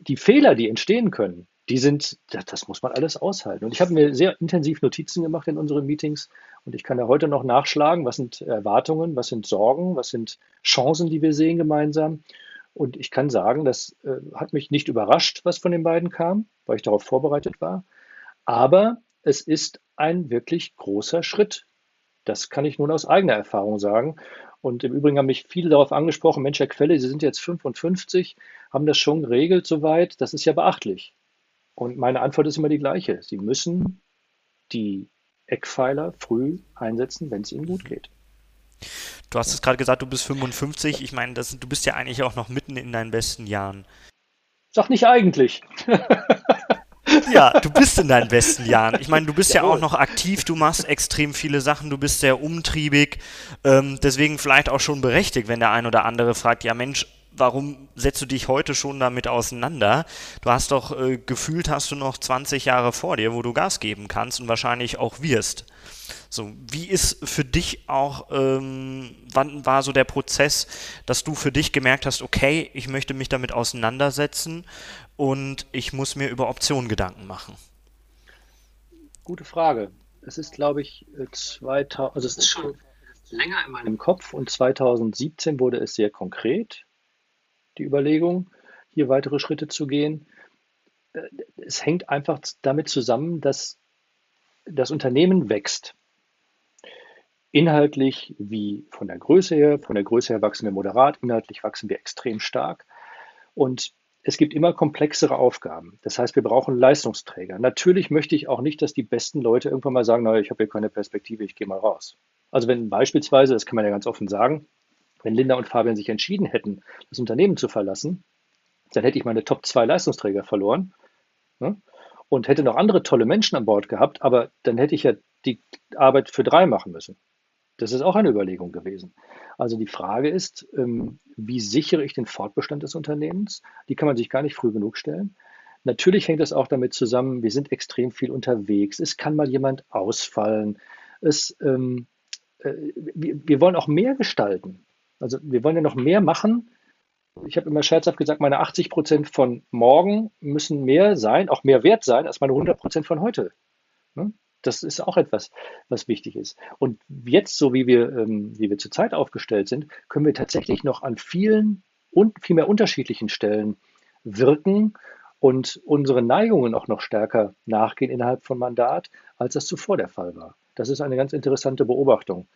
die Fehler, die entstehen können, die sind, das, das muss man alles aushalten. Und ich habe mir sehr intensiv Notizen gemacht in unseren Meetings und ich kann ja heute noch nachschlagen, was sind Erwartungen, was sind Sorgen, was sind Chancen, die wir sehen gemeinsam. Und ich kann sagen, das äh, hat mich nicht überrascht, was von den beiden kam, weil ich darauf vorbereitet war. Aber es ist ein wirklich großer Schritt. Das kann ich nun aus eigener Erfahrung sagen. Und im Übrigen haben mich viele darauf angesprochen, Mensch, Herr Quelle, Sie sind jetzt 55, haben das schon geregelt soweit, das ist ja beachtlich. Und meine Antwort ist immer die gleiche. Sie müssen die Eckpfeiler früh einsetzen, wenn es ihnen gut geht. Du hast es gerade gesagt, du bist 55. Ich meine, das, du bist ja eigentlich auch noch mitten in deinen besten Jahren. Sag nicht eigentlich. [LAUGHS] ja, du bist in deinen besten Jahren. Ich meine, du bist ja auch noch aktiv, du machst extrem viele Sachen, du bist sehr umtriebig. Ähm, deswegen vielleicht auch schon berechtigt, wenn der ein oder andere fragt, ja Mensch, warum setzt du dich heute schon damit auseinander? Du hast doch äh, gefühlt, hast du noch 20 Jahre vor dir, wo du Gas geben kannst und wahrscheinlich auch wirst. So, wie ist für dich auch, ähm, wann war so der Prozess, dass du für dich gemerkt hast, okay, ich möchte mich damit auseinandersetzen und ich muss mir über Optionen Gedanken machen? Gute Frage. Es ist, glaube ich, 2000, äh, also es ist schon länger in meinem Kopf und 2017 wurde es sehr konkret die Überlegung, hier weitere Schritte zu gehen. Äh, es hängt einfach damit zusammen, dass das Unternehmen wächst. Inhaltlich wie von der Größe her, von der Größe her wachsen wir moderat, inhaltlich wachsen wir extrem stark. Und es gibt immer komplexere Aufgaben. Das heißt, wir brauchen Leistungsträger. Natürlich möchte ich auch nicht, dass die besten Leute irgendwann mal sagen, naja, ich habe hier keine Perspektive, ich gehe mal raus. Also wenn beispielsweise, das kann man ja ganz offen sagen, wenn Linda und Fabian sich entschieden hätten, das Unternehmen zu verlassen, dann hätte ich meine Top 2 Leistungsträger verloren ne? und hätte noch andere tolle Menschen an Bord gehabt, aber dann hätte ich ja die Arbeit für drei machen müssen. Das ist auch eine Überlegung gewesen. Also die Frage ist, ähm, wie sichere ich den Fortbestand des Unternehmens? Die kann man sich gar nicht früh genug stellen. Natürlich hängt das auch damit zusammen, wir sind extrem viel unterwegs. Es kann mal jemand ausfallen. Es, ähm, äh, wir, wollen auch mehr gestalten. Also wir wollen ja noch mehr machen. Ich habe immer scherzhaft gesagt, meine 80 Prozent von morgen müssen mehr sein, auch mehr wert sein als meine 100 Prozent von heute. Ne? Das ist auch etwas, was wichtig ist. Und jetzt, so wie wir, ähm, wie wir zurzeit aufgestellt sind, können wir tatsächlich noch an vielen und viel mehr unterschiedlichen Stellen wirken und unsere Neigungen auch noch stärker nachgehen innerhalb von Mandat, als das zuvor der Fall war. Das ist eine ganz interessante Beobachtung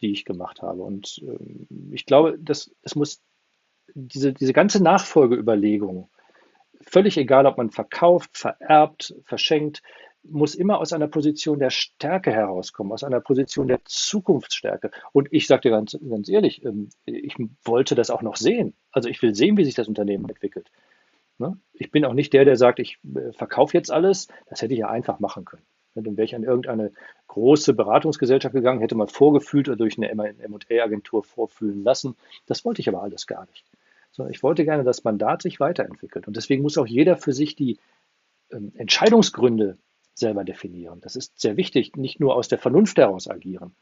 die ich gemacht habe. Und ähm, ich glaube, das, das muss diese, diese ganze Nachfolgeüberlegung, völlig egal, ob man verkauft, vererbt, verschenkt, muss immer aus einer Position der Stärke herauskommen, aus einer Position der Zukunftsstärke. Und ich sage dir ganz, ganz ehrlich, ähm, ich wollte das auch noch sehen. Also ich will sehen, wie sich das Unternehmen entwickelt. Ne? Ich bin auch nicht der, der sagt, ich äh, verkaufe jetzt alles. Das hätte ich ja einfach machen können. Dann wäre ich an irgendeine große Beratungsgesellschaft gegangen, hätte mal vorgefühlt oder durch eine M&A-Agentur vorfühlen lassen. Das wollte ich aber alles gar nicht. Ich wollte gerne, dass das Mandat sich weiterentwickelt. Und deswegen muss auch jeder für sich die ähm, Entscheidungsgründe selber definieren. Das ist sehr wichtig, nicht nur aus der Vernunft heraus agieren.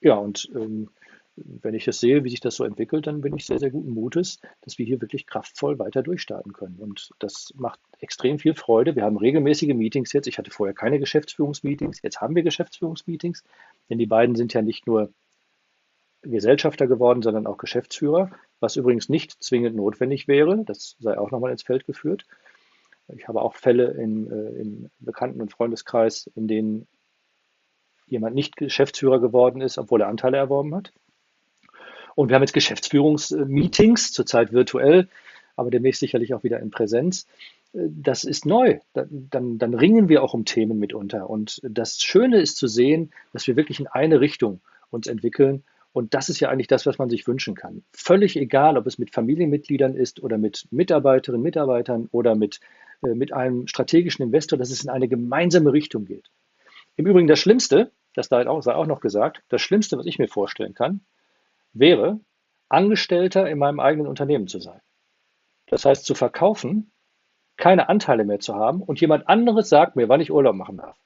Ja, und ähm, wenn ich das sehe, wie sich das so entwickelt, dann bin ich sehr, sehr guten Mutes, dass wir hier wirklich kraftvoll weiter durchstarten können. Und das macht extrem viel Freude. Wir haben regelmäßige Meetings jetzt. Ich hatte vorher keine Geschäftsführungsmeetings. Jetzt haben wir Geschäftsführungsmeetings, denn die beiden sind ja nicht nur Gesellschafter geworden, sondern auch Geschäftsführer, was übrigens nicht zwingend notwendig wäre. Das sei auch nochmal ins Feld geführt. Ich habe auch Fälle in, äh, im Bekannten- und Freundeskreis, in denen jemand nicht Geschäftsführer geworden ist, obwohl er Anteile erworben hat. Und wir haben jetzt Geschäftsführungsmeetings, zurzeit virtuell, aber demnächst sicherlich auch wieder in Präsenz. Das ist neu. Dann, dann ringen wir auch um Themen mitunter. Und das Schöne ist zu sehen, dass wir wirklich in eine Richtung uns entwickeln. Und das ist ja eigentlich das, was man sich wünschen kann. Völlig egal, ob es mit Familienmitgliedern ist oder mit Mitarbeiterinnen, Mitarbeitern oder mit, äh, mit einem strategischen Investor, dass es in eine gemeinsame Richtung geht. Im Übrigen das Schlimmste, das sei auch, sei auch noch gesagt, das Schlimmste, was ich mir vorstellen kann, wäre, Angestellter in meinem eigenen Unternehmen zu sein. Das heißt, zu verkaufen, keine Anteile mehr zu haben und jemand anderes sagt mir, wann ich Urlaub machen darf.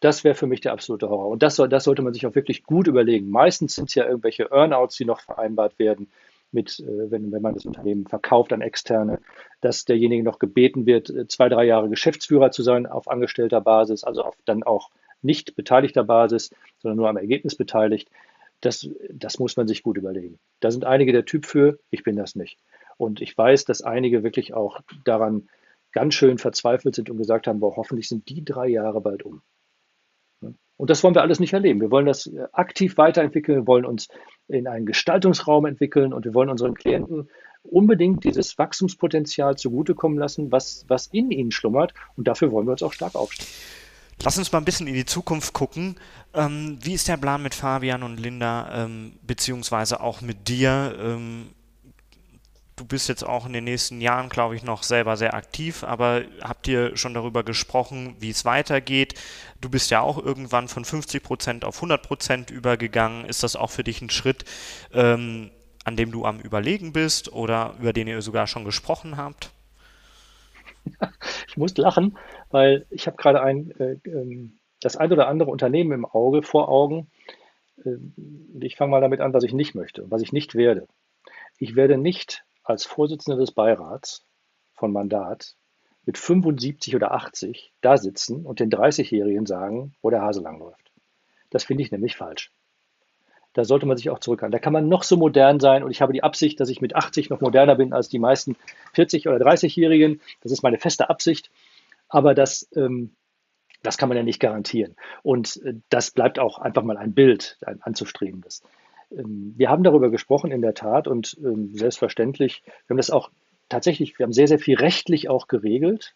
Das wäre für mich der absolute Horror. Und das, soll, das sollte man sich auch wirklich gut überlegen. Meistens sind es ja irgendwelche Earnouts, die noch vereinbart werden, mit, äh, wenn, wenn man das Unternehmen verkauft an Externe, dass derjenige noch gebeten wird, äh, zwei, drei Jahre Geschäftsführer zu sein auf angestellter Basis, also auf dann auch nicht beteiligter Basis, sondern nur am Ergebnis beteiligt. Das, das muss man sich gut überlegen. Da sind einige der Typ für, ich bin das nicht. Und ich weiß, dass einige wirklich auch daran ganz schön verzweifelt sind und gesagt haben, boah, hoffentlich sind die drei Jahre bald um. Und das wollen wir alles nicht erleben. Wir wollen das äh, aktiv weiterentwickeln, wir wollen uns in einen Gestaltungsraum entwickeln und wir wollen unseren Klienten unbedingt dieses Wachstumspotenzial zugutekommen lassen, was, was in ihnen schlummert. Und dafür wollen wir uns auch stark aufstellen. Lass uns mal ein bisschen in die Zukunft gucken. Ähm, wie ist der Plan mit Fabian und Linda, ähm, beziehungsweise auch mit dir? Ähm, du bist jetzt auch in den nächsten Jahren, glaube ich, noch selber sehr aktiv, aber habt ihr schon darüber gesprochen, wie es weitergeht? Du bist ja auch irgendwann von 50 Prozent auf 100 Prozent übergegangen. Ist das auch für dich ein Schritt, ähm, an dem du am Überlegen bist oder über den ihr sogar schon gesprochen habt? Ich muss lachen, weil ich habe gerade ein, äh, ähm, das ein oder andere Unternehmen im Auge, vor Augen. Äh, ich fange mal damit an, was ich nicht möchte, was ich nicht werde. Ich werde nicht als Vorsitzender des Beirats von Mandat mit 75 oder 80 da sitzen und den 30-Jährigen sagen, wo der Hase langläuft. Das finde ich nämlich falsch. Da sollte man sich auch zurückhalten. Da kann man noch so modern sein und ich habe die Absicht, dass ich mit 80 noch moderner bin als die meisten 40 oder 30-Jährigen. Das ist meine feste Absicht. Aber das, ähm, das kann man ja nicht garantieren. Und äh, das bleibt auch einfach mal ein Bild, ein anzustrebendes. Ähm, wir haben darüber gesprochen, in der Tat, und ähm, selbstverständlich, wir haben das auch tatsächlich, wir haben sehr, sehr viel rechtlich auch geregelt.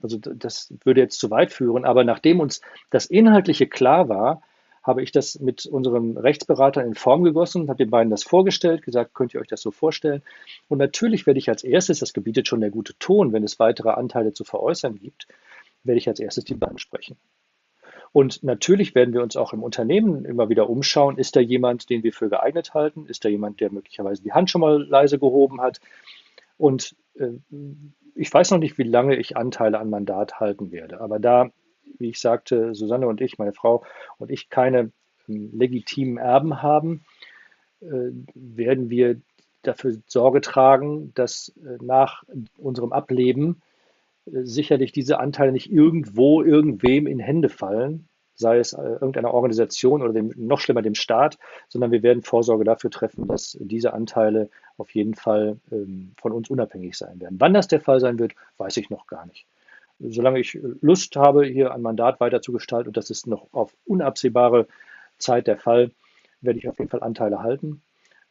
Also das würde jetzt zu weit führen, aber nachdem uns das Inhaltliche klar war, habe ich das mit unseren Rechtsberatern in Form gegossen, habe den beiden das vorgestellt, gesagt, könnt ihr euch das so vorstellen? Und natürlich werde ich als erstes, das gebietet schon der gute Ton, wenn es weitere Anteile zu veräußern gibt, werde ich als erstes die beiden sprechen. Und natürlich werden wir uns auch im Unternehmen immer wieder umschauen, ist da jemand, den wir für geeignet halten? Ist da jemand, der möglicherweise die Hand schon mal leise gehoben hat? Und äh, ich weiß noch nicht, wie lange ich Anteile an Mandat halten werde. Aber da, wie ich sagte, Susanne und ich, meine Frau und ich keine äh, legitimen Erben haben, äh, werden wir dafür Sorge tragen, dass äh, nach unserem Ableben sicherlich diese Anteile nicht irgendwo irgendwem in Hände fallen, sei es äh, irgendeiner Organisation oder dem, noch schlimmer dem Staat, sondern wir werden Vorsorge dafür treffen, dass diese Anteile auf jeden Fall ähm, von uns unabhängig sein werden. Wann das der Fall sein wird, weiß ich noch gar nicht. Solange ich Lust habe, hier ein Mandat weiter zu gestalten, und das ist noch auf unabsehbare Zeit der Fall, werde ich auf jeden Fall Anteile halten.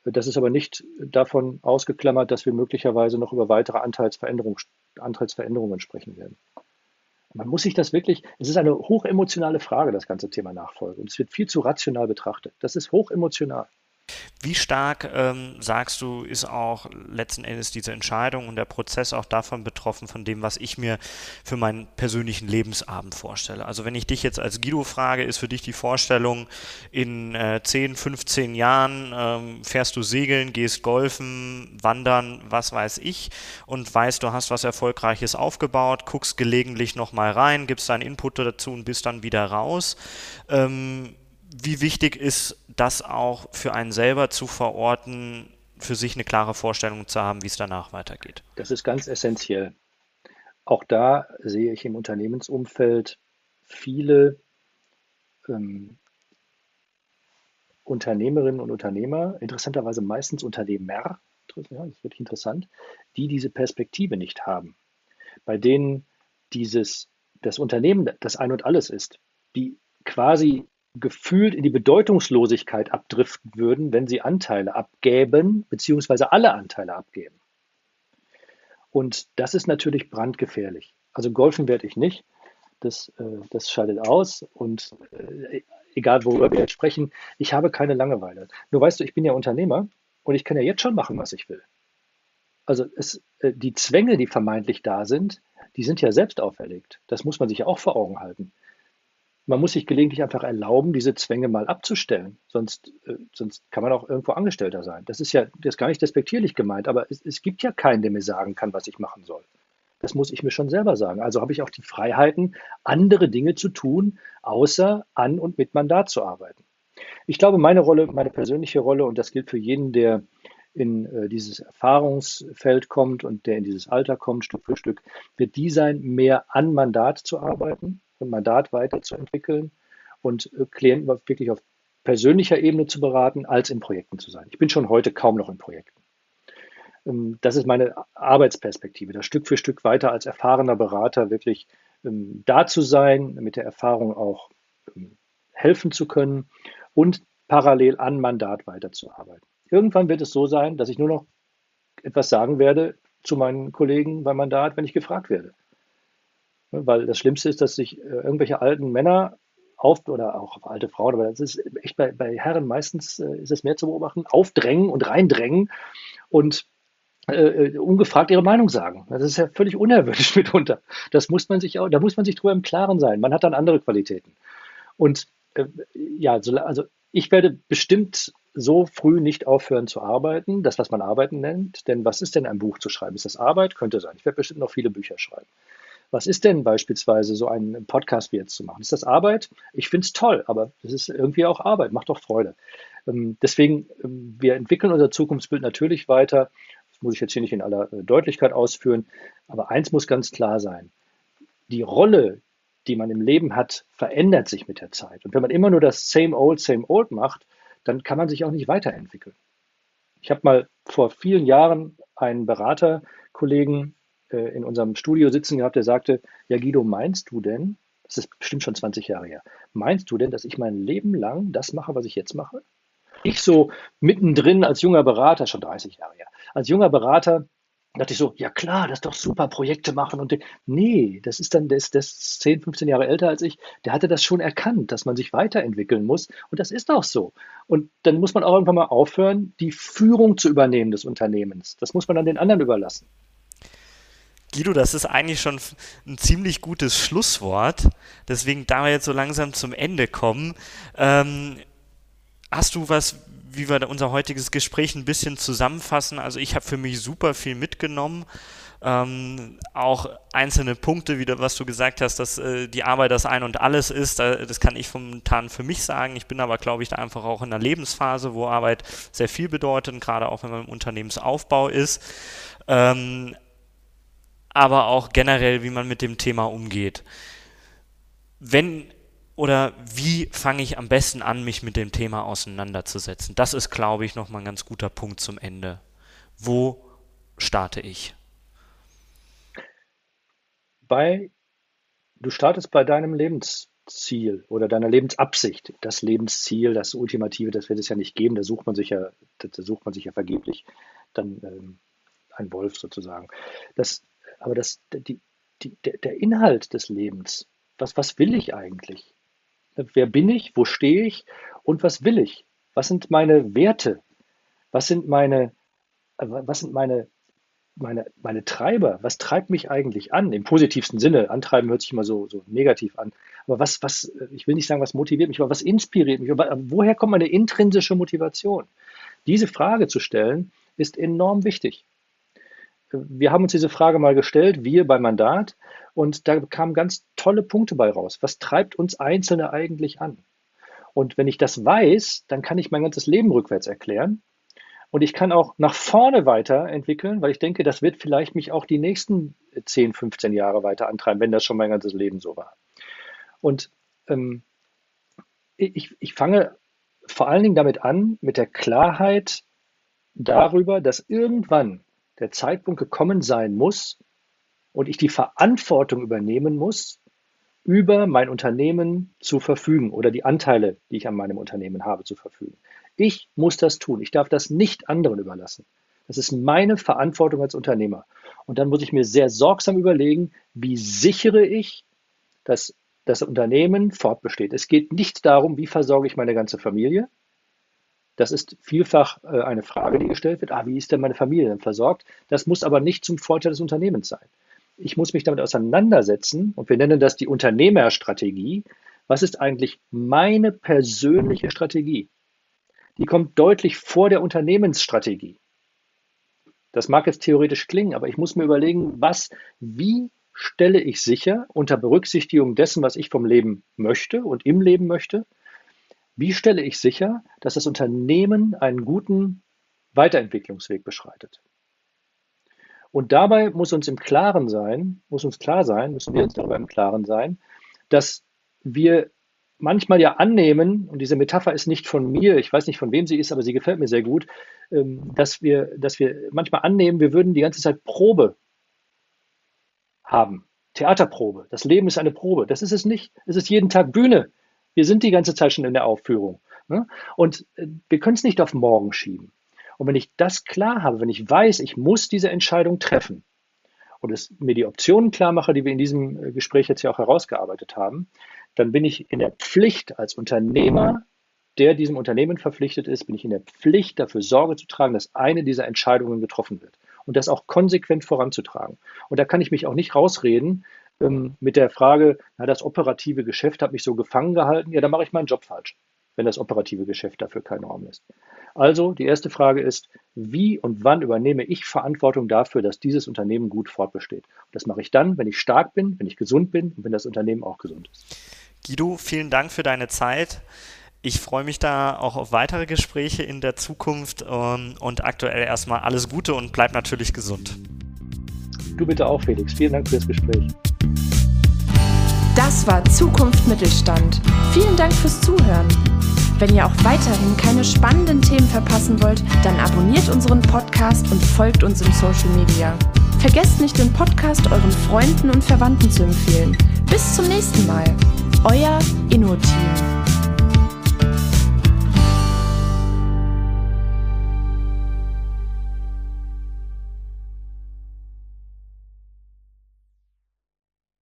Das ist aber nicht davon ausgeklammert, dass wir möglicherweise noch über weitere Anteilsveränderungen, Anteilsveränderungen sprechen werden. Man muss sich das wirklich, es ist eine hochemotionale Frage, das ganze Thema Nachfolge. Und es wird viel zu rational betrachtet. Das ist hochemotional. Wie stark, ähm, sagst du, ist auch letzten Endes diese Entscheidung und der Prozess auch davon betroffen, von dem, was ich mir für meinen persönlichen Lebensabend vorstelle? Also wenn ich dich jetzt als Guido frage, ist für dich die Vorstellung, in äh, 10, 15 Jahren ähm, fährst du segeln, gehst golfen, wandern, was weiß ich, und weißt, du hast was Erfolgreiches aufgebaut, guckst gelegentlich nochmal rein, gibst deinen Input dazu und bist dann wieder raus. Ähm, wie wichtig ist das auch für einen selber zu verorten, für sich eine klare Vorstellung zu haben, wie es danach weitergeht? Das ist ganz essentiell. Auch da sehe ich im Unternehmensumfeld viele ähm, Unternehmerinnen und Unternehmer, interessanterweise meistens Unternehmer, ja, das ist wirklich interessant, die diese Perspektive nicht haben, bei denen dieses, das Unternehmen das Ein und Alles ist, die quasi gefühlt in die Bedeutungslosigkeit abdriften würden, wenn sie Anteile abgäben, beziehungsweise alle Anteile abgeben. Und das ist natürlich brandgefährlich. Also golfen werde ich nicht. Das, äh, das scheidet aus. Und äh, egal, worüber wir jetzt sprechen, ich habe keine Langeweile. Nur weißt du, ich bin ja Unternehmer und ich kann ja jetzt schon machen, was ich will. Also es, äh, die Zwänge, die vermeintlich da sind, die sind ja selbst auferlegt. Das muss man sich ja auch vor Augen halten man muss sich gelegentlich einfach erlauben, diese Zwänge mal abzustellen. Sonst, äh, sonst kann man auch irgendwo Angestellter sein. Das ist ja das ist gar nicht despektierlich gemeint, aber es, es gibt ja keinen, der mir sagen kann, was ich machen soll. Das muss ich mir schon selber sagen. Also habe ich auch die Freiheiten, andere Dinge zu tun, außer an und mit Mandat zu arbeiten. Ich glaube, meine Rolle, meine persönliche Rolle, und das gilt für jeden, der in äh, dieses Erfahrungsfeld kommt und der in dieses Alter kommt, Stück für Stück, wird die sein, mehr an Mandat zu arbeiten, Mandat weiterzuentwickeln und äh, Klienten wirklich auf persönlicher Ebene zu beraten, als in Projekten zu sein. Ich bin schon heute kaum noch in Projekten. ähm, das ist meine Arbeitsperspektive, da Stück für Stück weiter als erfahrener Berater wirklich ähm, da zu sein, mit der Erfahrung auch ähm, helfen zu können und parallel an Mandat weiterzuarbeiten. Irgendwann wird es so sein, dass ich nur noch etwas sagen werde zu meinen Kollegen beim Mandat, wenn ich gefragt werde. Weil das Schlimmste ist, dass sich äh, irgendwelche alten Männer auf, oder auch alte Frauen, aber das ist echt bei, bei Herren meistens äh, ist es mehr zu beobachten, aufdrängen und reindrängen und äh, äh, ungefragt ihre Meinung sagen. Das ist ja völlig unerwünscht [LAUGHS] mitunter. Das muss man sich auch, da muss man sich drüber im Klaren sein. Man hat dann andere Qualitäten. Und äh, ja, so, also ich werde bestimmt so früh nicht aufhören zu arbeiten, das, was man Arbeiten nennt. Denn was ist denn ein Buch zu schreiben? Ist das Arbeit? Könnte sein. Ich werde bestimmt noch viele Bücher schreiben. Was ist denn beispielsweise so ein Podcast wie jetzt zu machen? Ist das Arbeit? Ich finde es toll, aber es ist irgendwie auch Arbeit, macht doch Freude. Ähm, deswegen, ähm, wir entwickeln unser Zukunftsbild natürlich weiter. Das muss ich jetzt hier nicht in aller äh, Deutlichkeit ausführen. Aber eins muss ganz klar sein. Die Rolle, die man im Leben hat, verändert sich mit der Zeit. Und wenn man immer nur das Same Old, Same Old macht, dann kann man sich auch nicht weiterentwickeln. Ich habe mal vor vielen Jahren einen Beraterkollegen äh, in unserem Studio sitzen gehabt, der sagte, ja Guido, meinst du denn, das ist bestimmt schon 20 Jahre her, meinst du denn, dass ich mein Leben lang das mache, was ich jetzt mache? Ich so mittendrin als junger Berater, schon 30 Jahre her, als junger Berater dachte ich so, ja klar, das ist doch super, Projekte machen und nee, das ist dann, der ist, der ist 10, 15 Jahre älter als ich, der hatte das schon erkannt, dass man sich weiterentwickeln muss und das ist auch so. Und dann muss man auch irgendwann mal aufhören, die Führung zu übernehmen des Unternehmens. Das muss man dann den anderen überlassen. Guido, das ist eigentlich schon ein ziemlich gutes Schlusswort. Deswegen, da wir jetzt so langsam zum Ende kommen, ähm, hast du was, wie wir unser heutiges Gespräch ein bisschen zusammenfassen? Also ich habe für mich super viel mitgenommen. Ähm, auch einzelne Punkte, wieder was du gesagt hast, dass äh, die Arbeit das Ein und Alles ist, äh, das kann ich momentan für mich sagen. Ich bin aber, glaube ich, da einfach auch in einer Lebensphase, wo Arbeit sehr viel bedeutet, gerade auch wenn man im Unternehmensaufbau ist. Ähm, aber auch generell, wie man mit dem Thema umgeht. Wenn oder wie fange ich am besten an, mich mit dem Thema auseinanderzusetzen? Das ist, glaube ich, nochmal ein ganz guter Punkt zum Ende. Wo starte ich? Bei, du startest bei deinem Lebensziel oder deiner Lebensabsicht. Das Lebensziel, das Ultimative, das wird es ja nicht geben. Da sucht man sich ja, da sucht man sich ja vergeblich dann ähm, ein Wolf sozusagen. Das, aber das, die, die, der Inhalt des Lebens, was, was will ich eigentlich? Wer bin ich? Wo stehe ich? Und was will ich? Was sind meine Werte? Was sind meine, was sind meine, meine, meine Treiber? Was treibt mich eigentlich an? Im positivsten Sinne. Antreiben hört sich immer so, so negativ an. Aber was, was, ich will nicht sagen, was motiviert mich, aber was inspiriert mich? Woher kommt meine intrinsische Motivation? Diese Frage zu stellen, ist enorm wichtig wir haben uns diese Frage mal gestellt, wir beim Mandat, und da kamen ganz tolle Punkte bei raus. Was treibt uns Einzelne eigentlich an? Und wenn ich das weiß, dann kann ich mein ganzes Leben rückwärts erklären. Und ich kann auch nach vorne weiterentwickeln, weil ich denke, das wird vielleicht mich auch die nächsten 10, 15 Jahre weiter antreiben, wenn das schon mein ganzes Leben so war. Und ähm, ich, ich fange vor allen Dingen damit an, mit der Klarheit darüber, dass irgendwann der Zeitpunkt gekommen sein muss und ich die Verantwortung übernehmen muss, über mein Unternehmen zu verfügen oder die Anteile, die ich an meinem Unternehmen habe, zu verfügen. Ich muss das tun. Ich darf das nicht anderen überlassen. Das ist meine Verantwortung als Unternehmer. Und dann muss ich mir sehr sorgsam überlegen, wie sichere ich, dass das Unternehmen fortbesteht. Es geht nicht darum, wie versorge ich meine ganze Familie, das ist vielfach äh, eine Frage, die gestellt wird. Ah, wie ist denn meine Familie denn versorgt? Das muss aber nicht zum Vorteil des Unternehmens sein. Ich muss mich damit auseinandersetzen und wir nennen das die Unternehmerstrategie. Was ist eigentlich meine persönliche Strategie? Die kommt deutlich vor der Unternehmensstrategie. Das mag jetzt theoretisch klingen, aber ich muss mir überlegen, was, wie stelle ich sicher unter Berücksichtigung dessen, was ich vom Leben möchte und im Leben möchte, wie stelle ich sicher, dass das Unternehmen einen guten Weiterentwicklungsweg beschreitet? Und dabei muss uns im Klaren sein, muss uns klar sein, müssen wir uns darüber im Klaren sein, dass wir manchmal ja annehmen, und diese Metapher ist nicht von mir, ich weiß nicht von wem sie ist, aber sie gefällt mir sehr gut, ähm, dass wir, dass wir manchmal annehmen, wir würden die ganze Zeit Probe haben. Theaterprobe. Das Leben ist eine Probe. Das ist es nicht. Es ist jeden Tag Bühne. Wir sind die ganze Zeit schon in der Aufführung. Ne? Und äh, wir können es nicht auf morgen schieben. Und wenn ich das klar habe, wenn ich weiß, ich muss diese Entscheidung treffen und es mir die Optionen klar mache, die wir in diesem äh, Gespräch jetzt ja auch herausgearbeitet haben, dann bin ich in der Pflicht als Unternehmer, der diesem Unternehmen verpflichtet ist, bin ich in der Pflicht, dafür Sorge zu tragen, dass eine dieser Entscheidungen getroffen wird und das auch konsequent voranzutragen. Und da kann ich mich auch nicht rausreden ähm, mit der Frage, na, das operative Geschäft hat mich so gefangen gehalten, ja, dann mache ich meinen Job falsch, wenn das operative Geschäft dafür keinen Raum lässt. Also die erste Frage ist, wie und wann übernehme ich Verantwortung dafür, dass dieses Unternehmen gut fortbesteht? Und das mache ich dann, wenn ich stark bin, wenn ich gesund bin und wenn das Unternehmen auch gesund ist. Guido, vielen Dank für deine Zeit. Ich freue mich da auch auf weitere Gespräche in der Zukunft ähm, und aktuell erstmal alles Gute und bleib natürlich gesund. Du bitte auch, Felix. Vielen Dank für das Gespräch. Das war Zukunft Mittelstand. Vielen Dank fürs Zuhören. Wenn ihr auch weiterhin keine spannenden Themen verpassen wollt, dann abonniert unseren Podcast und folgt uns im Social Media. Vergesst nicht, den Podcast euren Freunden und Verwandten zu empfehlen. Bis zum nächsten Mal. Euer Inno-Team.